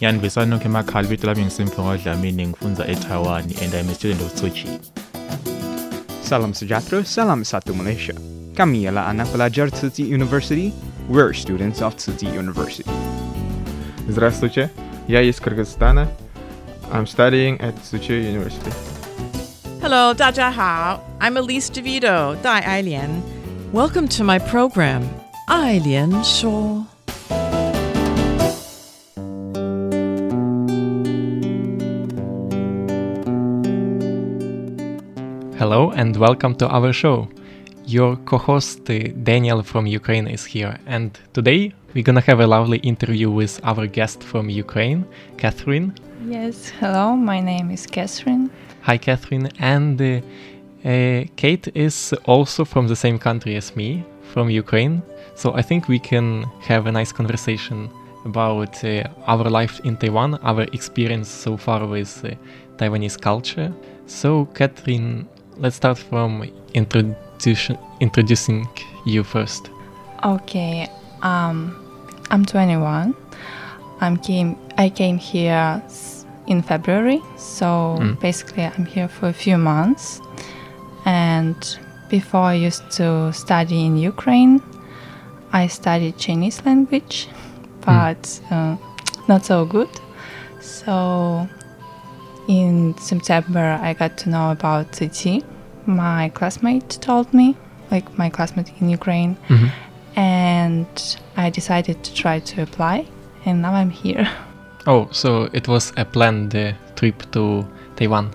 Yandivisani nonke emakhaya ibito lami ngisimphiwe ngodlamini ngifunza eTaiwan and I'm a student of Tzu Chi. Salam sejahtera, salam satu Malaysia. Kami ialah anak pelajar Tzu Chi University. We're students of Tzu Chi University. Здравствуйте, я из Кыргызстана. I'm studying at Tzu Chi University. Hello, 大家好. I'm Elise DeVito, Dai Ailian. Welcome to my program, Ailian Shuo. And welcome to our show. Your co host uh, Daniel from Ukraine is here, and today we're gonna have a lovely interview with our guest from Ukraine, Catherine. Yes, hello, my name is Catherine. Hi, Catherine. And uh, uh, Kate is also from the same country as me, from Ukraine. So I think we can have a nice conversation about uh, our life in Taiwan, our experience so far with uh, Taiwanese culture. So, Catherine, let's start from introduction, introducing you first. Okay, um, I'm 21. I'm came, I came here in February, so Mm. basically I'm here for a few months. And before I used to study in Ukraine, I studied Chinese language, but uh, not so good. So in September, I got to know about Tzu My classmate told me, like my classmate in Ukraine, Mhm. and I decided to try to apply, and now I'm here. Oh, so it was a planned uh, trip to Taiwan.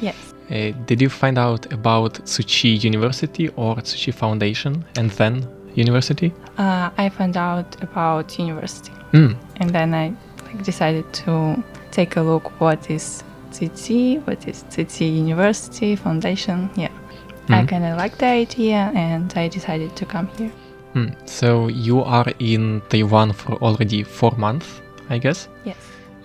Yes. Uh, did you find out about Tzu Chi University or Tzu Chi Foundation and then university? Uh, I found out about university, Mm. and then I like, decided to take a look what is Tzu what is Tzu University Foundation. Yeah, I Mhm. kind of liked the idea, and I decided to come here. Mm. So you are in Taiwan for already four months, I guess, Yes.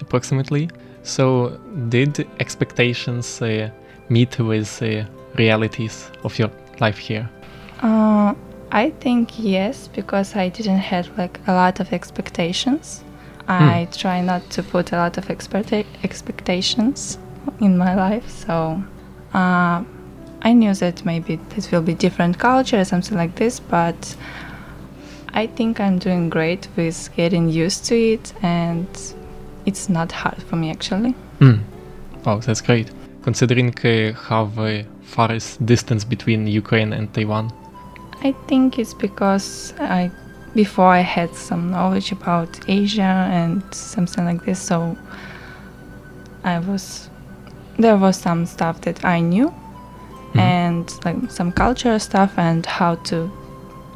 approximately. So did expectations uh, meet with uh, realities of your life here? Uh, I think yes, because I didn't have like a lot of expectations. I try not to put a lot of expecta- expectations in my life, so uh, I knew that maybe this will be different culture or something like this, but I think I'm doing great with getting used to it, and it's not hard for me actually. Mm. Oh, that's great. Considering uh, how uh, far is distance between Ukraine and Taiwan? I think it's because I before I had some knowledge about Asia and something like this, so I was there was some stuff that I knew and like some cultural stuff and how to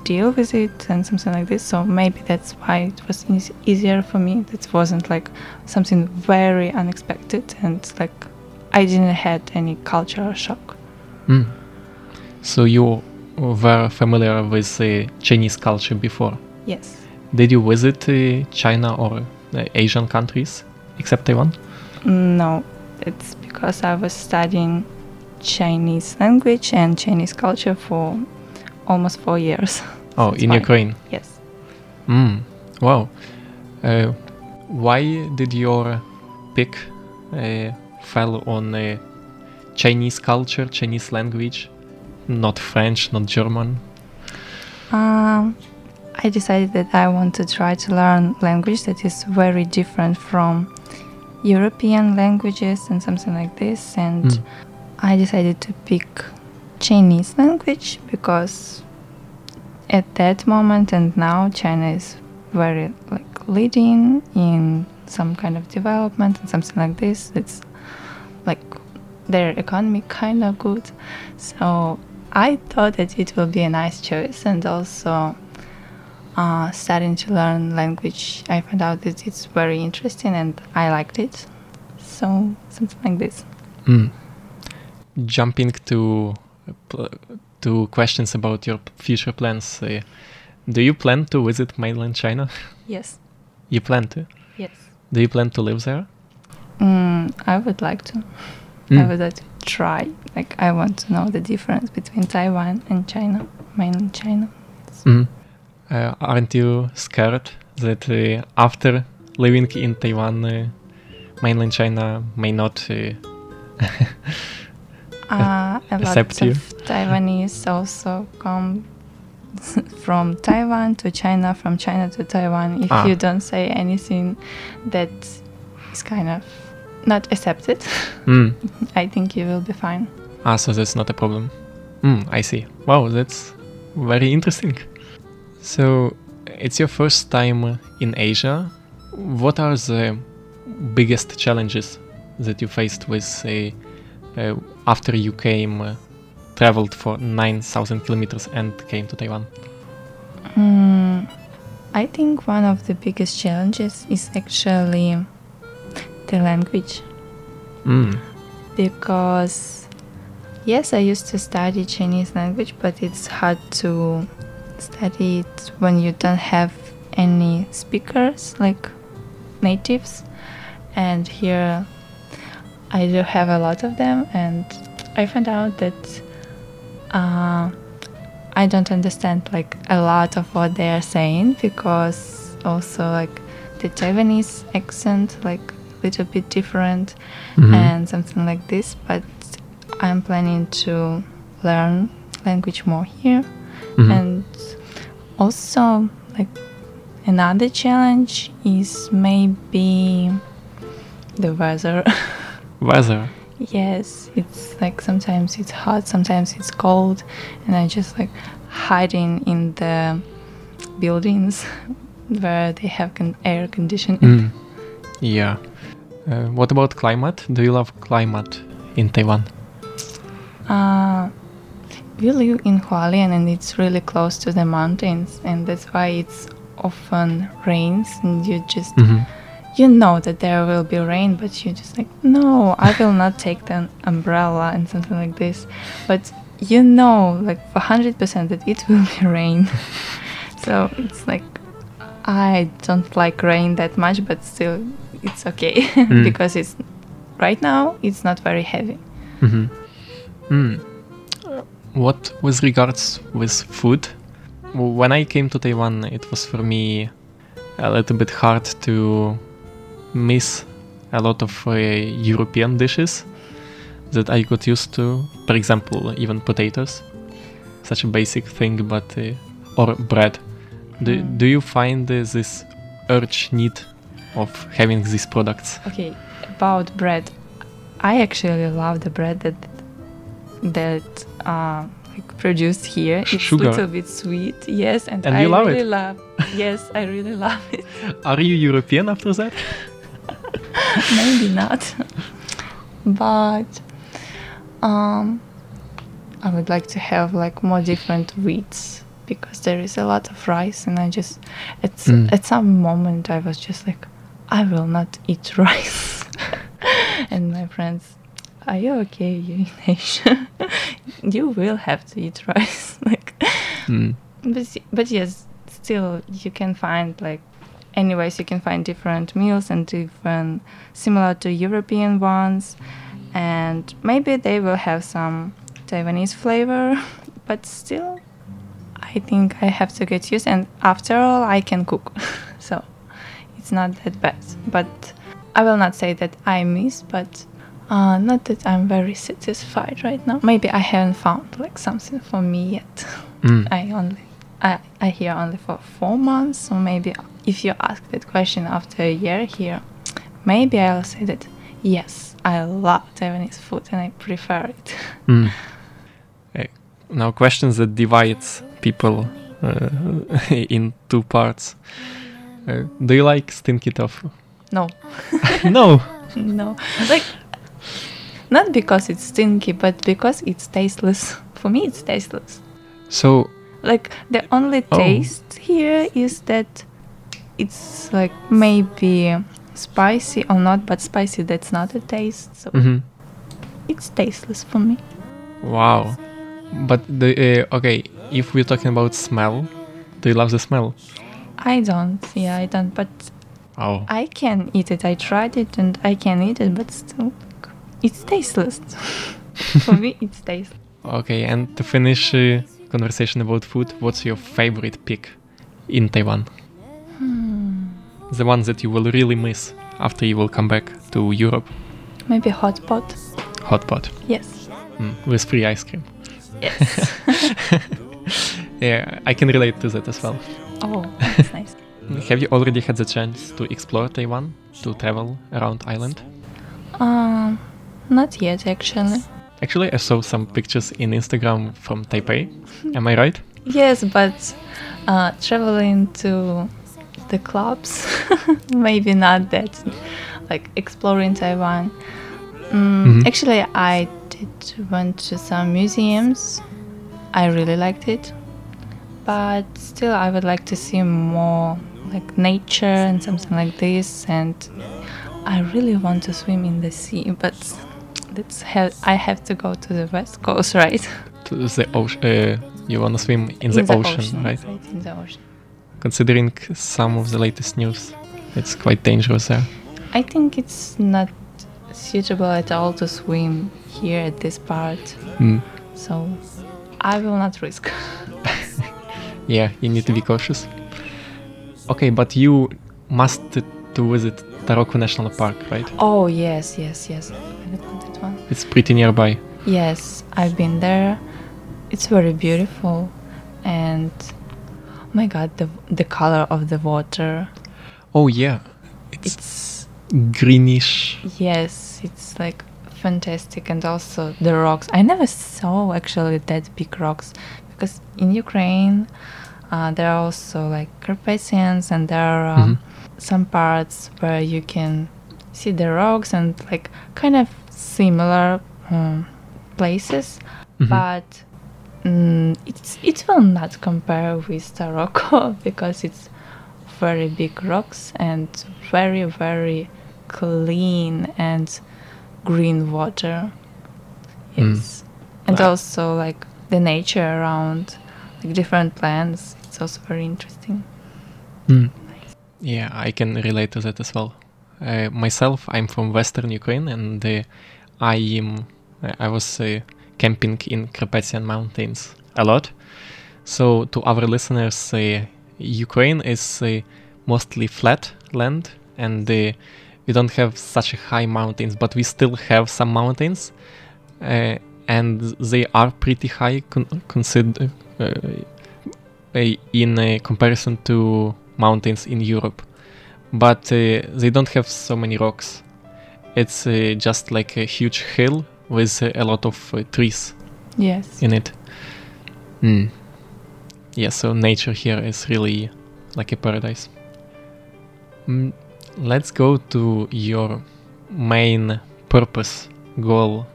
deal with it and something like this. So maybe that's why it was eas- easier for me. It wasn't like something very unexpected and like I didn't had any cultural shock. Mm. So you were familiar with uh, Chinese culture before? Yes. Did you visit uh, China or uh, Asian countries except Taiwan? No, it's because I was studying Chinese language and Chinese culture for almost four years. Oh, in why. Ukraine. Yes. Mm. Wow. Uh, why did your pick uh, fell on uh, Chinese culture, Chinese language, not French, not German? Um, I decided that I want to try to learn language that is very different from European languages and something like this. And Mm. I decided to pick Chinese language because at that moment and now China is very like leading in some kind of development and something like this. It's like their economy kind of good. So I thought that it will be a nice choice and also uh, starting to learn language, I found out that it's very interesting and I liked it. So something like this. Mm. Jumping to to questions about your future plans. Uh, do you plan to visit mainland China? Yes. You plan to? Yes. Do you plan to live there? Mm, I would like to. I Mm. would like to try. Like I want to know the difference between Taiwan and China, mainland China. Mm. Uh, aren't you scared that uh, after living in Taiwan, uh, mainland China may not uh, Uh, accept you? Taiwanese also come from Taiwan to China, from China to Taiwan. If Ah. you don't say anything that is kind of not accepted, Mm. I think you will be fine. Ah, so that's not a problem. Mm, I see. Wow, that's very interesting. So, it's your first time in Asia. What are the biggest challenges that you faced with uh, uh, after you came, uh, traveled for 9,000 kilometers and came to Taiwan? Mm, I think one of the biggest challenges is actually the language. Mm. because yes i used to study chinese language but it's hard to study it when you don't have any speakers like natives and here i do have a lot of them and i found out that uh, i don't understand like a lot of what they are saying because also like the taiwanese accent like a little bit different Mhm. and something like this but i'm planning to learn language more here Mhm. and also like another challenge is maybe the weather Weather. yes it's like sometimes it's hot sometimes it's cold and i just like hiding in the buildings where they have con- air conditioning Mm. Yeah. Uh, what about climate? Do you love climate in Taiwan? Uh, we live in Hualien and it's really close to the mountains, and that's why it's often rains, and you just Mhm. you know that there will be rain, but you just like no, I will not take the umbrella and something like this, but you know like hundred percent that it will be rain, so it's like I don't like rain that much, but still it's okay Mm. because it's right now it's not very heavy. Mm-hmm. Mm. What with regards with food? When I came to Taiwan, it was for me a little bit hard to miss a lot of uh, European dishes that I got used to. For example, even potatoes, such a basic thing, but uh, or bread. Do, Mm. do you find uh, this urge need of having these products? Okay, about bread, I actually love the bread that that uh, like produced here. It's Sugar. a little bit sweet, yes, and, And I you love really it? love. Yes, I really love it. Are you European after that? Maybe not, but um, I would like to have like more different wheats because there is a lot of rice, and I just at Mm. at some moment I was just like, I will not eat rice, and my friends. Are you okay? You in Asia? you will have to eat rice. like, Mm. but but yes, still you can find like anyways you can find different meals and different similar to European ones and maybe they will have some Taiwanese flavor but still I think I have to get used and after all I can cook so it's not that bad but I will not say that I miss but uh, not that I'm very satisfied right now maybe I haven't found like something for me yet Mm. I only I, I here only for four months, so maybe if you ask that question after a year here, maybe I'll say that yes, I love Taiwanese food and I prefer it. Mm. Uh, now, questions that divides people uh, in two parts. Uh, do you like stinky tofu? No. no. no. Like, not because it's stinky, but because it's tasteless. For me, it's tasteless. So, like, the only Oh. taste here is that it's like maybe spicy or not, but spicy that's not a taste. So mm-hmm. it's tasteless for me. wow. But the uh, okay, if we're talking about smell, do you love the smell? I don't. Yeah, I don't. But Oh. I can eat it. I tried it and I can eat it, but still, it's tasteless. for me, it's tasteless. Okay, and to finish uh, conversation about food, what's your favorite pick in Taiwan? Hmm. The one that you will really miss after you will come back to Europe. Maybe hot pot. Hot pot. Yes. Mm, with free ice cream. Yes. yeah, I can relate to that as well. oh, that's nice. Have you already had the chance to explore Taiwan, to travel around island? Um, not yet actually. Actually, I saw some pictures in Instagram from Taipei. Am I right? Yes, but uh, traveling to the clubs, maybe not that. Like exploring Taiwan. Mm, Mhm. Actually, I did went to some museums. I really liked it, but still, I would like to see more like nature and something like this. And I really want to swim in the sea, but that's ha- I have to go to the west coast, right? To the ocean. Uh, you wanna swim in, the, ocean, right? In the ocean. Considering some of the latest news, it's quite dangerous there. I think it's not suitable at all to swim here at this part. Mm. So I will not risk. Yeah, you need to be cautious. Okay, but you must to visit Taroko National Park, right? oh yes, yes, yes. It's pretty nearby. Yes, I've been there. It's very beautiful, and oh my god, the the color of the water. Oh yeah, It's greenish. yes, it's like fantastic, and also the rocks. I never saw actually that big rocks because in Ukraine uh, there are also like Carpathians, and there are um, Mhm. some parts where you can see the rocks and like kind of similar um, places, Mhm. but mm, it's it will not compare with Taroko because it's very big rocks and very very clean and green water. Mm. Yes, and Wow. also like the nature around, like different plants. It's also very interesting. Mm. Yeah, I can relate to that as well. Uh, myself, I'm from Western Ukraine, and uh, I am I was uh, camping in Carpathian Mountains a lot. So, to our listeners, uh, Ukraine is uh, mostly flat land, and uh, we don't have such high mountains, but we still have some mountains, uh, and they are pretty high con- uh, uh, in uh, comparison to mountains in Europe. But uh, they don't have so many rocks. It's uh, just like a huge hill with uh, a lot of uh, trees Yes. in it. Mm. Yeah, so nature here is really like a paradise. Mm, let's go to your main purpose, goal,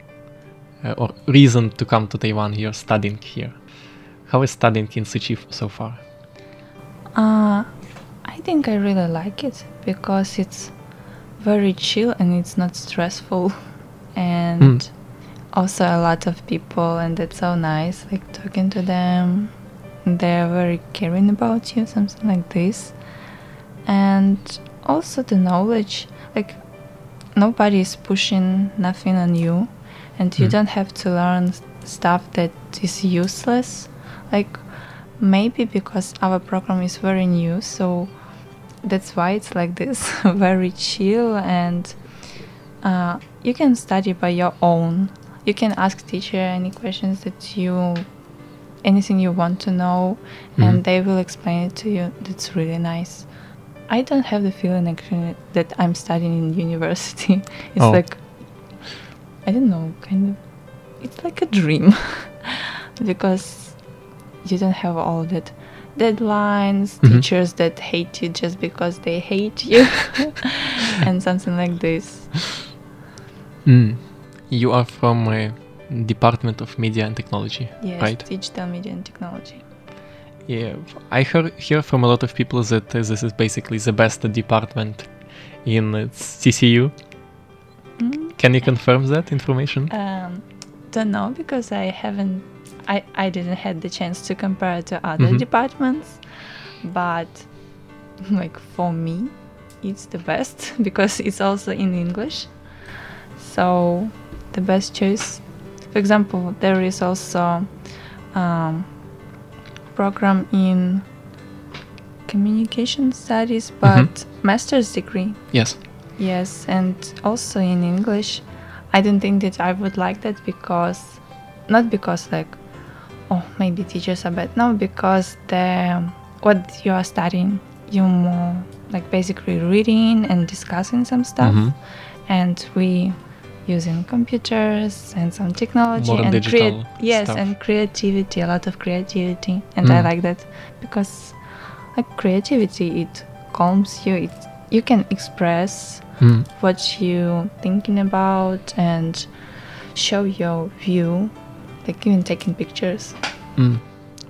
uh, or reason to come to Taiwan. You're studying here. How is studying in Tzu Chi so far? Uh, think I really like it because it's very chill and it's not stressful, and Mm. also a lot of people, and it's so nice. Like talking to them, they're very caring about you, something like this, and also the knowledge. Like nobody is pushing nothing on you, and you Mm. don't have to learn stuff that is useless. Like maybe because our program is very new, so that's why it's like this very chill and uh, you can study by your own you can ask teacher any questions that you anything you want to know, Mhm. and they will explain it to you. That's really nice. I don't have the feeling actually that I'm studying in university. It's Oh. like I don't know, kind of. It's like a dream because you don't have all that deadlines, Mhm. teachers that hate you just because they hate you, and something like this. Mm. You are from a Department of Media and Technology, Yes, right? digital media and technology. Yeah, I heard hear from a lot of people that uh, this is basically the best department in uh, CCU. Mm. Can you confirm that information? Um, don't know because I haven't, I, I didn't had the chance to compare to other Mhm. departments, but like for me, it's the best because it's also in English. So the best choice. For example, there is also um, program in communication studies, but master's degree. Yes. Yes, and also in English, I don't think that I would like that because, not because like, oh maybe teachers are bad. No, because the what you are studying, you more like basically reading and discussing some stuff, Mhm. and we using computers and some technology More and digital yes stuff. and creativity, a lot of creativity, and I Mm. like that because like creativity it calms you it you can express Mm. what you thinking about and show your view like even taking pictures Mm.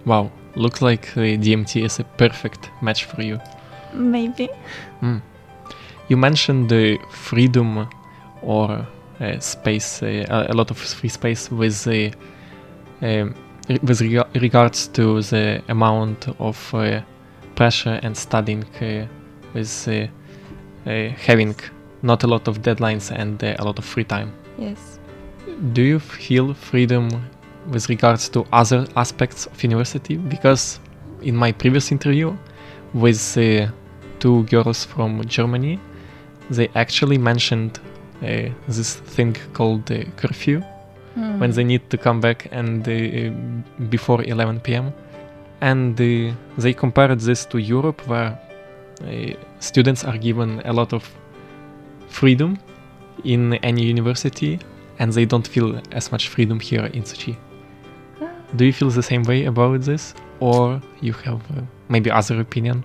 Wow, looks like uh, DMT is a perfect match for you. maybe Mm. You mentioned the freedom or uh, space, uh, a lot of free space with the um, with rega- regards to the amount of uh, pressure and studying uh, with uh, uh, having not a lot of deadlines and uh, a lot of free time. yes Do you feel freedom with regards to other aspects of university? Because in my previous interview with uh, two girls from Germany, they actually mentioned uh, this thing called uh, curfew when Hmm. they need to come back and uh, before 11 p.m. And uh, they compared this to Europe, where uh, students are given a lot of freedom in any university, and they don't feel as much freedom here in Tzu Chi. Do you feel the same way about this, or you have uh, maybe other opinion,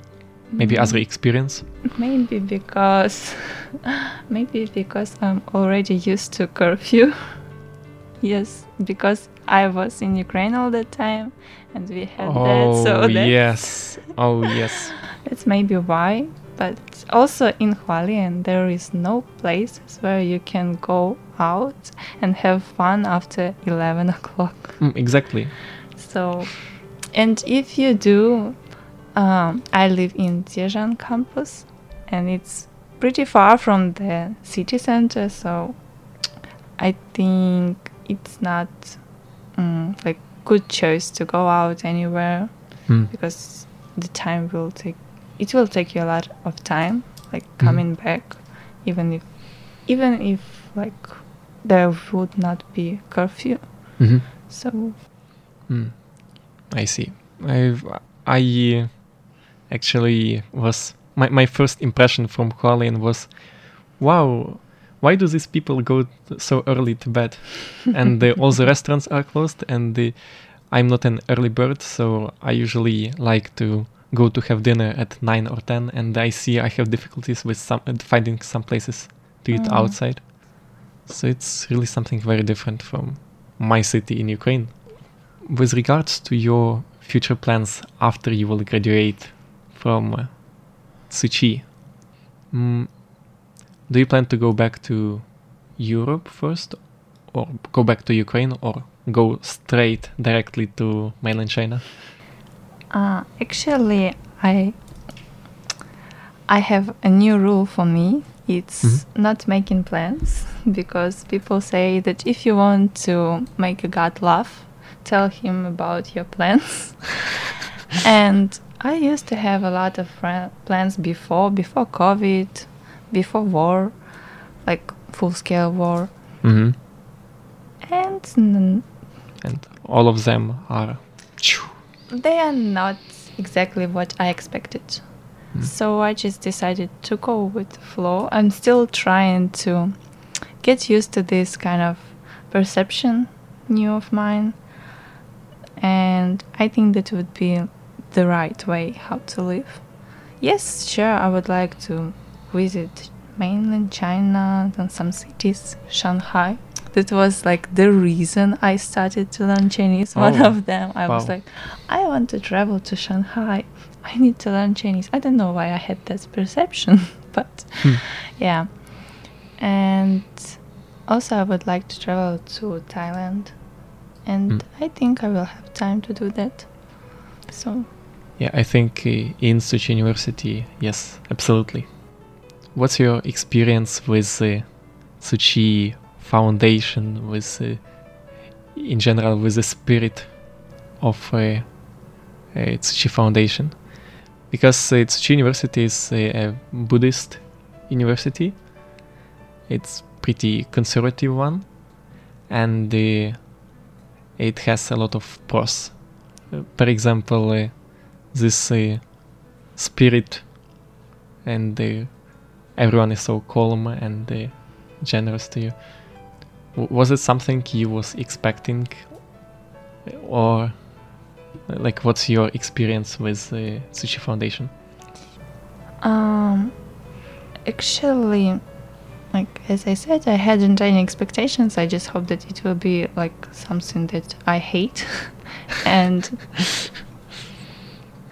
maybe other Mm. experience? maybe because maybe because i'm already used to curfew yes because i was in ukraine all the time and we had that so oh that's, yes, oh yes. that's maybe why but also in Hualien there is no places where you can go out and have fun after 11 o'clock Mm, exactly. so and if you do um, i live in Zhejiang campus and it's pretty far from the city center so i think it's not um, like good choice to go out anywhere Hmm. because the time will take it will take you a lot of time like coming back even if even if like there would not be curfew Mhm. so Mm. I see. I've, I uh, actually was my, my first impression from Hualien was, wow, why do these people go t- so early to bed? and uh, all the restaurants are closed, and uh, I'm not an early bird, so I usually like to go to have dinner at nine or ten, and I see I have difficulties with some finding some places to eat Mm. outside. So it's really something very different from my city in Ukraine with regards to your future plans after you will graduate from uh, Tzu Chi, mm, do you plan to go back to Europe first, or go back to Ukraine, or go straight directly to mainland China? Uh, actually, I I have a new rule for me. It's Mhm. not making plans because people say that if you want to make a God laugh, tell him about your plans. and I used to have a lot of plans before, before COVID, before war, like full scale war, Mm-hmm. and n- And all of them are they are not exactly what I expected. Hmm. So I just decided to go with the flow. I'm still trying to get used to this kind of perception new of mine. And I think that would be the right way how to live. Yes, sure, I would like to visit mainland China and some cities, Shanghai. That was like the reason I started to learn Chinese. One Oh, of them, I was like, I want to travel to Shanghai. I need to learn Chinese. I don't know why I had that perception, but Hmm. yeah. And also, I would like to travel to Thailand, and Hmm. I think I will have time to do that. So, Yeah, I think uh, in Tzu Chi University, yes, absolutely. What's your experience with the Tzu Chi Foundation, with uh, in general with the spirit of uh, uh, Tzu Chi Foundation? Because uh, Tzu Chi University is uh, a Buddhist university. It's pretty conservative one, and uh, it has a lot of pros. Uh, for example, uh, this spirit and everyone is so calm and generous to you. Was it something you was expecting, or like what's your experience with the Tzu Chi Foundation? um, actually, like as I said, I hadn't any expectations. I just hope that it will be like something that I hate, and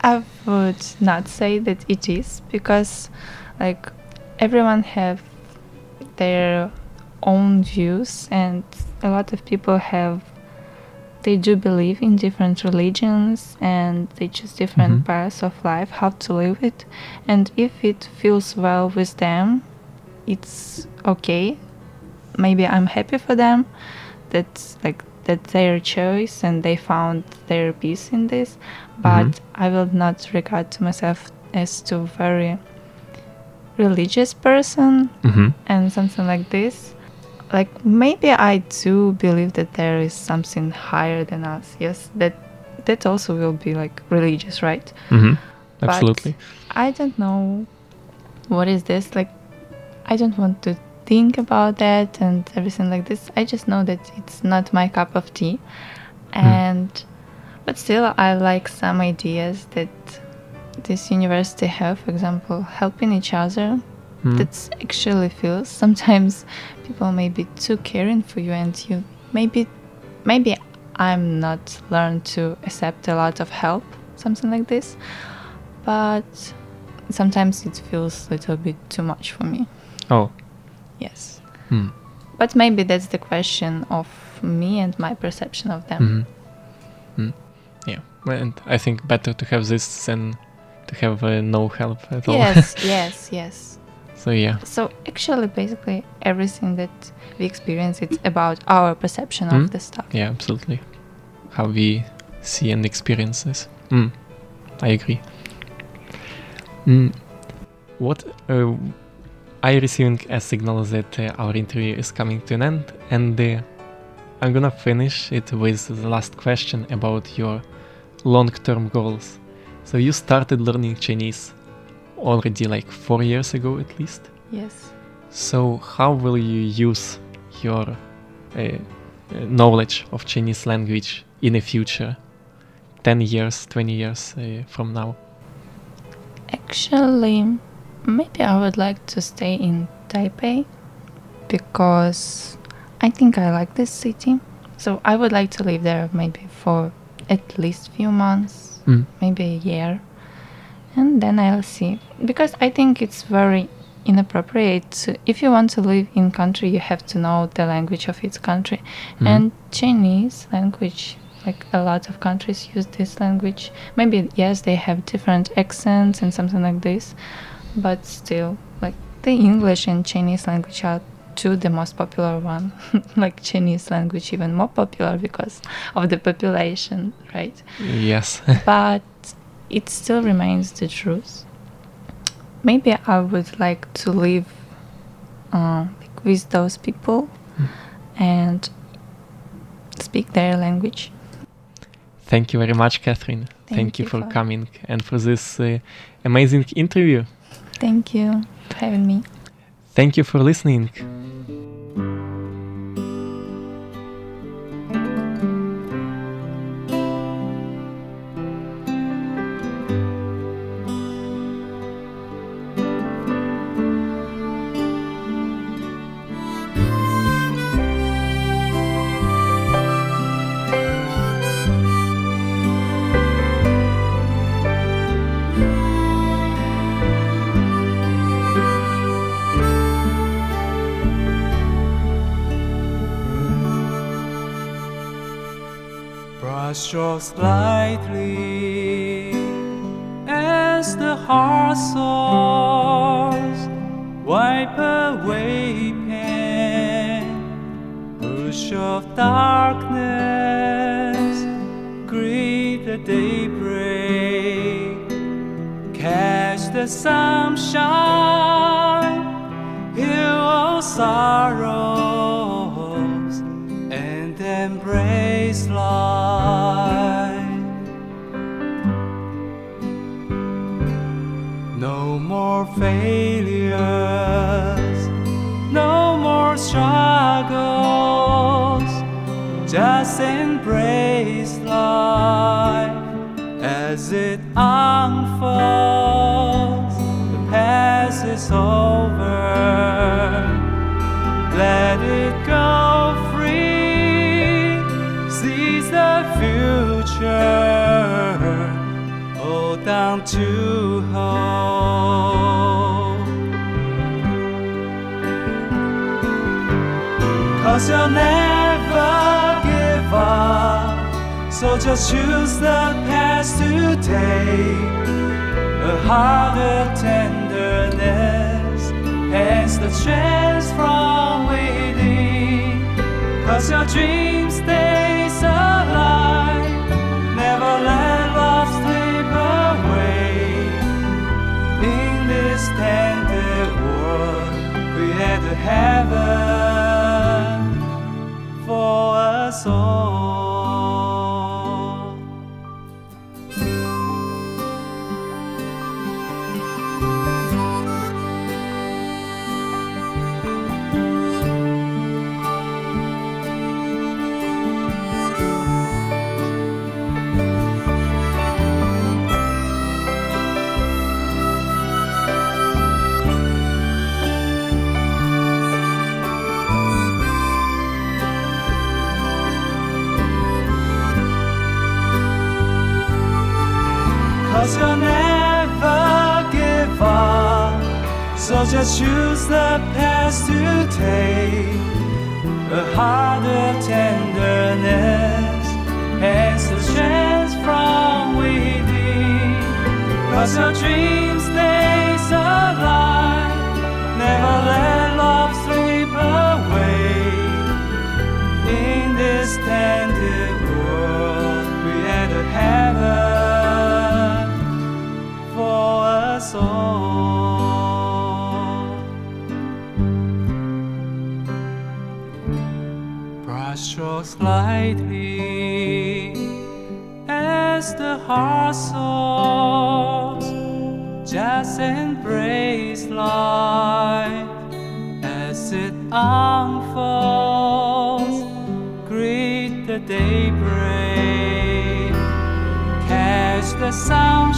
I would not say that it is because, like, everyone have their own views, and a lot of people have. They do believe in different religions, and they choose different Mhm. paths of life, how to live it, and if it feels well with them, it's okay. Maybe I'm happy for them. That's like that's their choice, and they found their peace in this but Mhm. I will not regard to myself as to very religious person Mhm. and something like this. Like maybe I do believe that there is something higher than us. Yes, that that also will be like religious, right? Mhm. But Absolutely. I don't know what is this like. I don't want to think about that and everything like this. I just know that it's not my cup of tea, and but still I like some ideas that this university have. For example, helping each other. Mm. That's actually feels sometimes people may be too caring for you, and you maybe maybe I'm not learned to accept a lot of help, something like this. But sometimes it feels a little bit too much for me. Oh. Yes. Hmm. But maybe that's the question of me and my perception of them. Mhm. Mm. Yeah, well, and I think better to have this than to have uh, no help at all. Yes, yes, yes. So yeah. So actually, basically, everything that we experience, it's about our perception Mm. of the stuff. Yeah, absolutely. How we see and experience this. Mm. I agree. Mm. What uh, I receiving a signal that uh, our interview is coming to an end, and uh, I'm gonna finish it with the last question about your long-term goals. So you started learning Chinese already like four years ago at least. Yes. So how will you use your uh, uh, knowledge of Chinese language in the future, ten years, twenty years uh, from now? Actually, maybe I would like to stay in Taipei because I think I like this city. So I would like to live there maybe for at least few months, Mm. maybe a year, and then I'll see. Because I think it's very inappropriate. to- If you want to live in country, you have to know the language of its country, Mhm. and Chinese language. Like a lot of countries use this language. Maybe yes, they have different accents and something like this, but still, like the English and Chinese language are two the most popular one. like Chinese language even more popular because of the population, right? Yes. but it still remains the truth. Maybe I would like to live uh, with those people and speak their language. Thank you very much, Catherine. Thank Thank, you you for for- coming and for this uh, amazing interview. Thank you for having me. Thank you for listening. Brush strokes lightly as the heart soars. Wipe away pain, push off darkness, greet the daybreak, catch the sunshine, heal all sorrows, No more failures, no more struggles, just embrace life as it unfolds. The past is over, let it go free, seize the future, hold on to You'll never give up. So just choose the past today. A heart of tenderness and the strength from within. Cause your dreams, stays heart of tenderness and the strength from within. Cause your dream stays alive. Never let love slip away. In this tender Brush strokes lightly as the heart soars. Just embrace life as it unfolds. Greet the daybreak, catch the sun